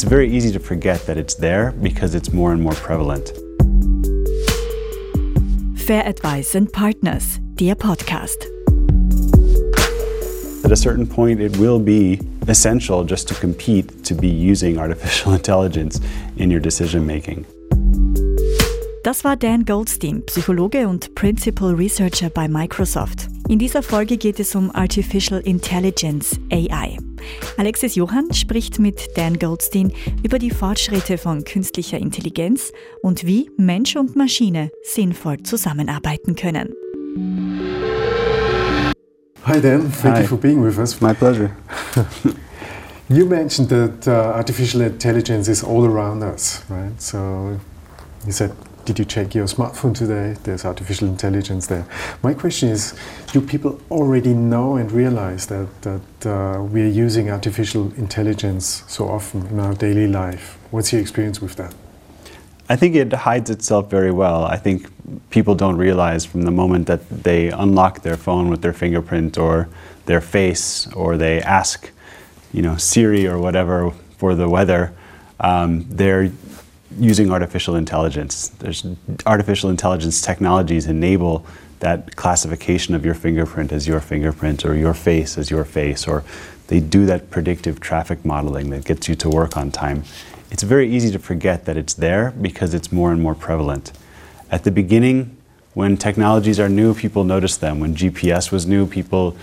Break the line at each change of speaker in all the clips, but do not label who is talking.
it's very easy to forget that it's there because it's more and more prevalent.
FehrAdvice and Partners, der Podcast.
At a certain point, it will be essential just to compete to be using artificial intelligence in your decision making.
Das war Dan Goldstein, Psychologe und Principal Researcher bei Microsoft. In dieser Folge geht es um Artificial Intelligence, AI. Alexis Johann spricht mit Dan Goldstein über die Fortschritte von künstlicher Intelligenz und wie Mensch und Maschine sinnvoll zusammenarbeiten können.
Hi Dan, thank
Hi.
you for being with us.
My pleasure.
You mentioned that uh, artificial intelligence is all around us, right? So you said, did you check your smartphone today? There's artificial intelligence there. My question is, do people already know and realize that, that uh, we are using artificial intelligence so often in our daily life? What's your experience with that?
I think it hides itself very well. I think people don't realize from the moment that they unlock their phone with their fingerprint or their face, or they ask, you know, Siri or whatever for the weather, um, they're using artificial intelligence. There's artificial intelligence technologies enable that classification of your fingerprint as your fingerprint or your face as your face, or they do that predictive traffic modeling that gets you to work on time. It's very easy to forget that it's there because it's more and more prevalent. At the beginning, when technologies are new, people notice them. When GPS was new, people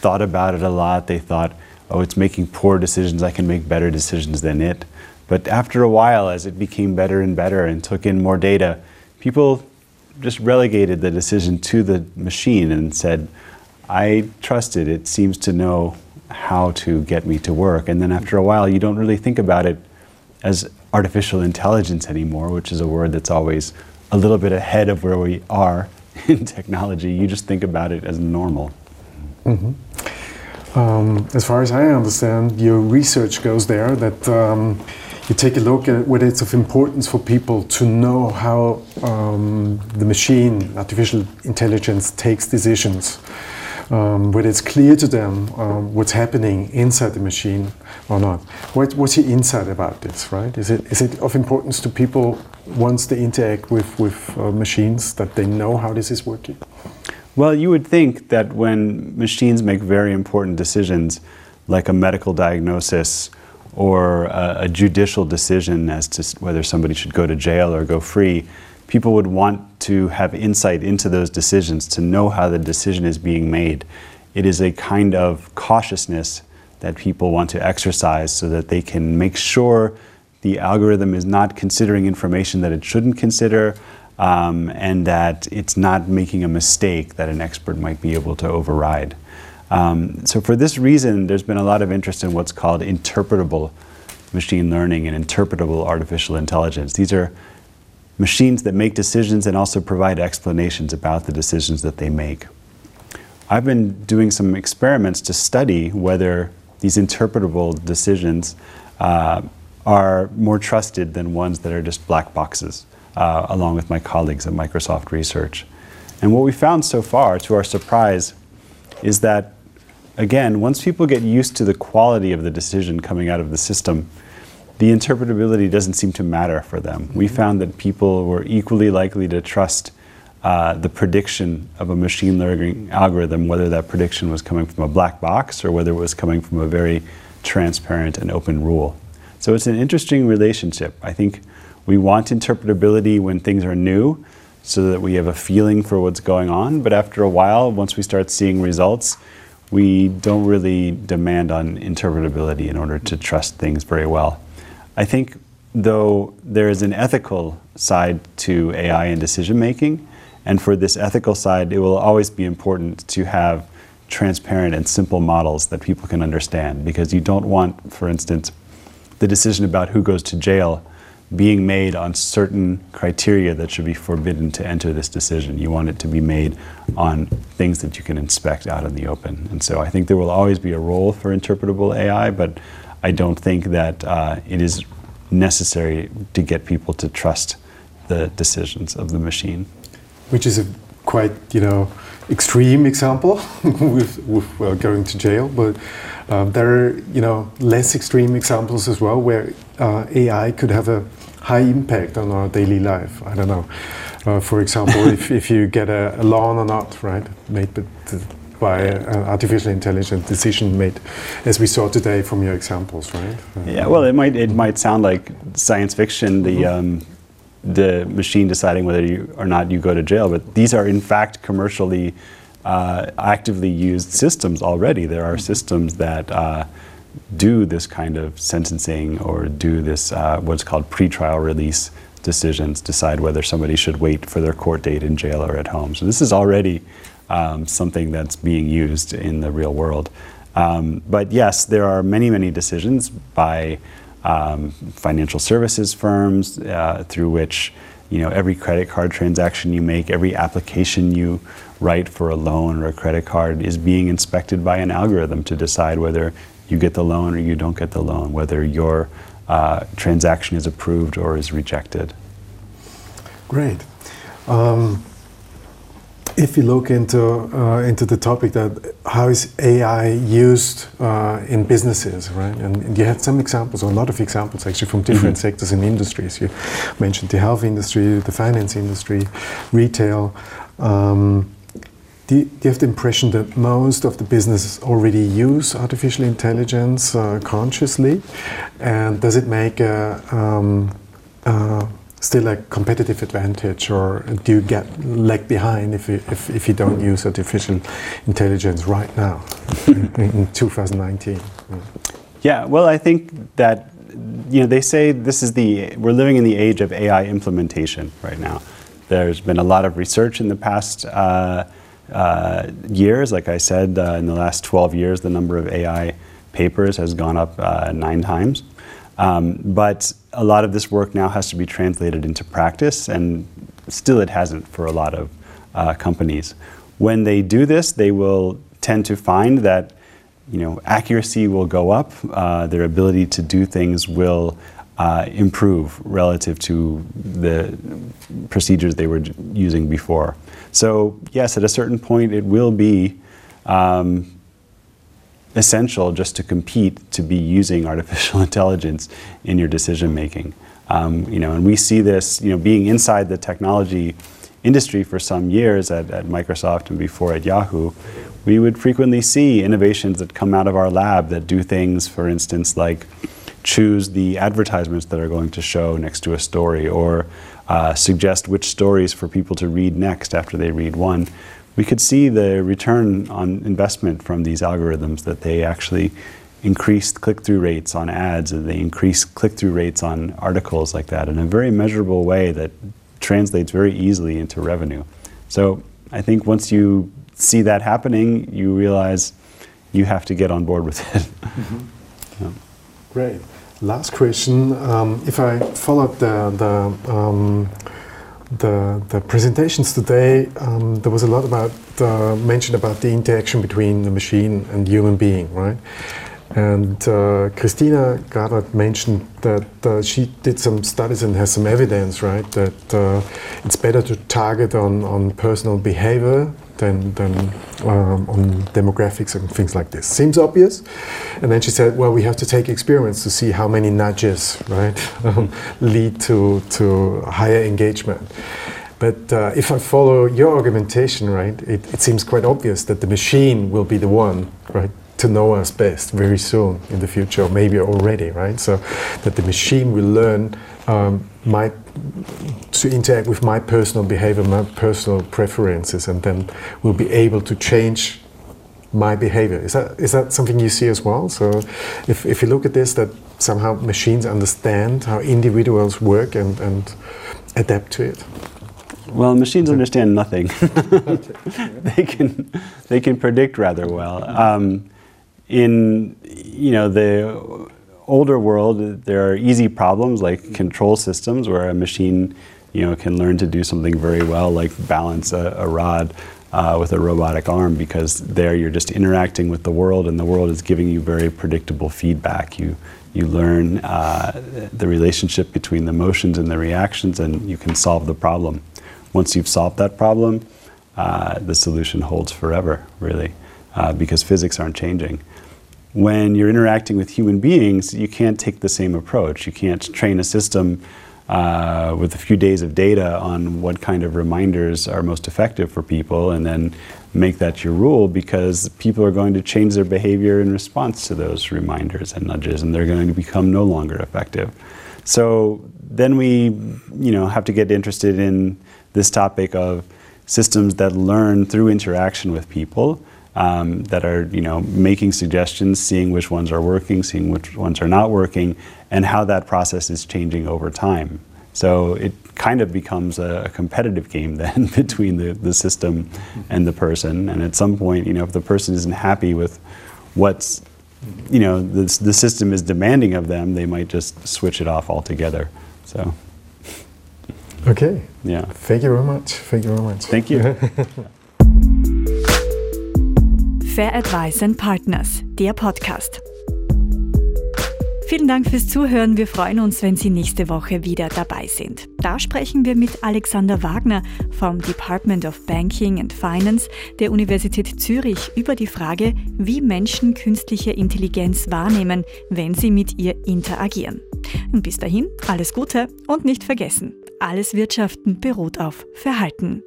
thought about it a lot. They thought, oh, it's making poor decisions. I can make better decisions than it. But after a while, as it became better and better and took in more data, people just relegated the decision to the machine and said, I trust it. It seems to know how to get me to work. And then after a while, you don't really think about it as artificial intelligence anymore, which is a word that's always a little bit ahead of where we are in technology. You just think about it as normal.
Um, as far as I understand, your research goes there that um, you take a look at whether it's of importance for people to know how um, the machine, artificial intelligence, takes decisions. Um, whether it's clear to them um, what's happening inside the machine or not. What, what's your insight about this, right? Is it, is it of importance to people once they interact with, with uh, machines that they know how this is working?
Well, you would think that when machines make very important decisions, like a medical diagnosis or a, a judicial decision as to whether somebody should go to jail or go free, people would want to have insight into those decisions to know how the decision is being made. It is a kind of cautiousness that people want to exercise so that they can make sure the algorithm is not considering information that it shouldn't consider um, and that it's not making a mistake that an expert might be able to override. Um, so, for this reason, there's been a lot of interest in what's called interpretable machine learning and interpretable artificial intelligence. These are machines that make decisions and also provide explanations about the decisions that they make. I've been doing some experiments to study whether these interpretable decisions uh, are more trusted than ones that are just black boxes, uh, along with my colleagues at Microsoft Research. And what we found so far, to our surprise, is that, again, once people get used to the quality of the decision coming out of the system, the interpretability doesn't seem to matter for them. We found that people were equally likely to trust uh, the prediction of a machine learning algorithm, whether that prediction was coming from a black box or whether it was coming from a very transparent and open rule. So it's an interesting relationship. I think we want interpretability when things are new so that we have a feeling for what's going on, but after a while, once we start seeing results, we don't really demand on interpretability in order to trust things very well. I think, though, there is an ethical side to AI and decision making, and for this ethical side, it will always be important to have transparent and simple models that people can understand because you don't want, for instance, the decision about who goes to jail being made on certain criteria that should be forbidden to enter this decision. You want it to be made on things that you can inspect out in the open. And so I think there will always be a role for interpretable AI, but I don't think that uh, it is necessary to get people to trust the decisions of the machine.
which is a quite you know extreme example with, with uh, going to jail, but um, there are you know less extreme examples as well where uh, AI could have a high impact on our daily life. I don't know. Uh, for example, if, if you get a, a lawn or not, right, made by an artificial intelligence decision made, as we saw today from your examples, right?
Yeah, well, it might it might sound like science fiction. The mm-hmm. um, the machine deciding whether you or not you go to jail, but these are in fact commercially uh, actively used systems already. There are systems that uh, do this kind of sentencing or do this uh, what's called pretrial release decisions, decide whether somebody should wait for their court date in jail or at home. So this is already um, something that's being used in the real world. Um, but yes, there are many, many decisions by um, financial services firms uh, through which you know every credit card transaction you make, every application you write for a loan or a credit card is being inspected by an algorithm to decide whether you get the loan or you don't get the loan, whether your uh, transaction is approved or is rejected.
Great. Um, if you look into uh, into the topic that how is AI used uh, in businesses, right? And, and, you had some examples, or a lot of examples actually, from different mm-hmm. sectors and industries. You mentioned the health industry, the finance industry, retail. Um, do you, do you, have the impression that most of the businesses already use artificial intelligence uh, consciously? And does it make a, um, uh, still a competitive advantage, or do you get lag behind if you, if, if you don't use artificial intelligence right now in, in 2019?
Yeah, well, I think that you know they say this is the we're living in the age of AI implementation right now. There's been a lot of research in the past. Uh, uh, years. Like I said, uh, in the last 12 years, the number of AI papers has gone up uh, nine times. Um, but a lot of this work now has to be translated into practice, and still it hasn't for a lot of uh, companies. When they do this, they will tend to find that you know accuracy will go up, uh, their ability to do things will uh, improve relative to the procedures they were using before. So, yes, at a certain point, it will be um, essential just to compete to be using artificial intelligence in your decision making. Um, you know, and we see this, you know, being inside the technology industry for some years at, at Microsoft and before at Yahoo, we would frequently see innovations that come out of our lab that do things, for instance, like choose the advertisements that are going to show next to a story or uh, suggest which stories for people to read next after they read one, we could see the return on investment from these algorithms that they actually increased click-through rates on ads and they increased click-through rates on articles like that in a very measurable way that translates very easily into revenue. So I think once you see that happening, you realize you have to get on board with it. Mm-hmm.
yeah. Great. Last question. Um, if I followed the the, um, the, the presentations today, um, there was a lot about uh, mentioned about the interaction between the machine and human being, right? And uh, Christina Gravert mentioned that uh, she did some studies and has some evidence, right, that uh, it's better to target on, on personal behavior than, than um, on demographics and things like this. Seems obvious. And then she said, well, we have to take experiments to see how many nudges, right, um, lead to, to higher engagement. But uh, if I follow your argumentation, right, it, it seems quite obvious that the machine will be the one, right, to know us best very soon in the future, or maybe already, right? So that the machine will learn um, my to interact with my personal behavior, my personal preferences, and then we'll be able to change my behavior. Is that is that something you see as well? So, if, if you look at this, that somehow machines understand how individuals work and, and adapt to it.
Well, machines understand nothing. they can they can predict rather well. Um, in you know the older world, there are easy problems like control systems where a machine you know can learn to do something very well, like balance a, a rod. Uh, with a robotic arm because there you're just interacting with the world and the world is giving you very predictable feedback. You, you learn uh, the relationship between the motions and the reactions and you can solve the problem. Once you've solved that problem, uh, the solution holds forever, really, uh, because physics aren't changing. When you're interacting with human beings, you can't take the same approach. You can't train a system uh, with a few days of data on what kind of reminders are most effective for people and then make that your rule because people are going to change their behavior in response to those reminders and nudges and they're going to become no longer effective. So then we you know have to get interested in this topic of systems that learn through interaction with people um, that are you know making suggestions, seeing which ones are working, seeing which ones are not working, and how that process is changing over time. So it kind of becomes a, a competitive game then between the, the system and the person. And at some point, you know, if the person isn't happy with what's you know the, the system is demanding of them, they might just switch it off altogether. So.
Okay.
Yeah.
Thank you very much. Thank you very much.
Thank you.
Fair Advice and Partners, der Podcast. Vielen Dank fürs Zuhören. Wir freuen uns, wenn Sie nächste Woche wieder dabei sind. Da sprechen wir mit Alexander Wagner vom Department of Banking and Finance der Universität Zürich über die Frage, wie Menschen künstliche Intelligenz wahrnehmen, wenn sie mit ihr interagieren. Und bis dahin alles Gute und nicht vergessen, alles Wirtschaften beruht auf Verhalten.